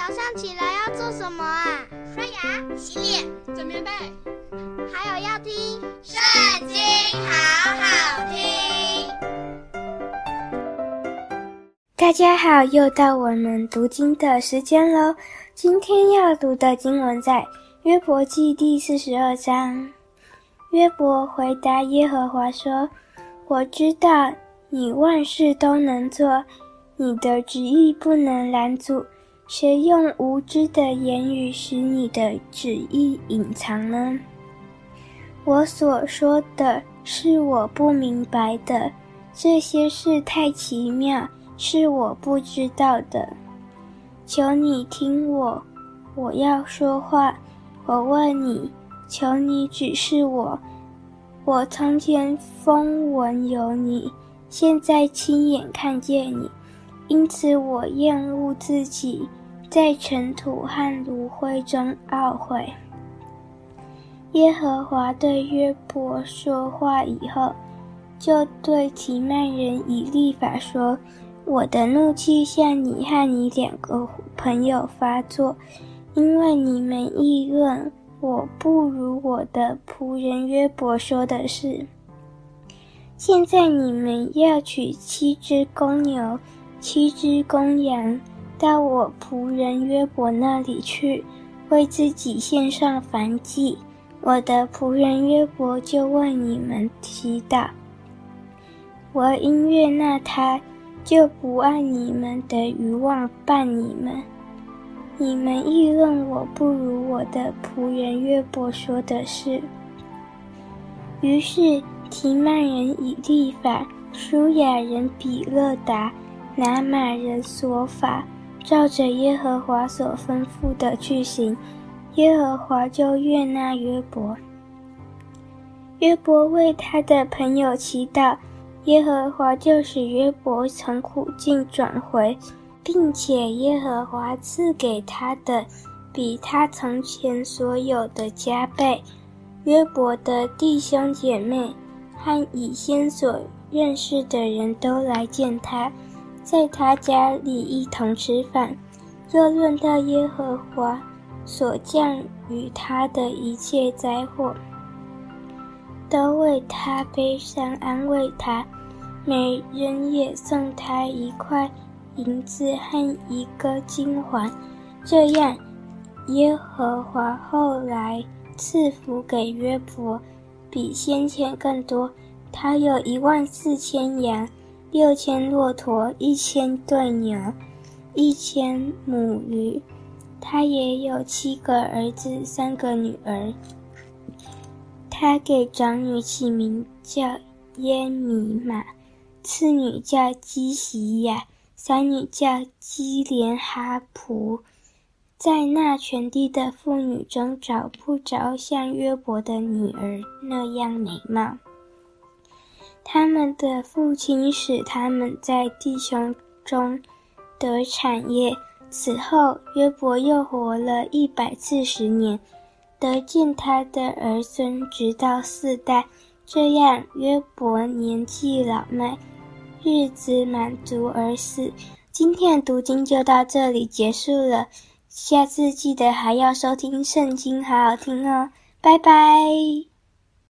早上起来要做什么啊？刷牙、洗脸、整棉被，还有要听《圣经》，好好听。大家好，又到我们读经的时间喽。今天要读的经文在约伯记第四十二章。约伯回答耶和华说：“我知道你万事都能做，你的旨意不能拦阻。谁用无知的言语使你的旨意隐藏呢？我所说的是我不明白的，这些事太奇妙，是我不知道的。”求你听我，我要说话。我问你，求你指示我。我从前风闻有你，现在亲眼看见你，因此我厌恶自己，在尘土和炉灰中懊悔。耶和华对约伯说话以后，就对提幔人以利法说。我的怒气向你和你两个朋友发作，因为你们议论我不如我的仆人约伯说的是。现在你们要取七只公牛、七只公羊，到我仆人约伯那里去，为自己献上燔祭。我的仆人约伯就为你们祈祷，我因悦纳他。就不按你们的欲望办你们。你们议论我不如我的仆人约伯说的是。于是提幔人以利法、舒雅人比勒达、拿玛人所法，照着耶和华所吩咐的去行，耶和华就悦纳约伯。约伯为他的朋友祈祷。耶和华就使约伯从苦境转回，并且耶和华赐给他的比他从前所有的加倍。约伯的弟兄姐妹和以先所认识的人都来见他，在他家里一同吃饭，又论到耶和华所降与他的一切灾祸。都为他悲伤，安慰他，每人也送他一块银子和一个金环。这样，耶和华后来赐福给约伯，比先前更多。他有一万四千羊，六千骆驼，一千对牛，一千母驴。他也有七个儿子，三个女儿。他给长女起名叫耶米玛，次女叫基洗亚，三女叫基连哈普。在那全地的妇女中，找不着像约伯的女儿那样美貌。他们的父亲使他们在弟兄中得产业。此后，约伯又活了一百四十年。得见他的儿孙，直到四代。这样，约伯年纪老迈，日子满足而死。今天的读经就到这里结束了，下次记得还要收听圣经，好好听哦，拜拜。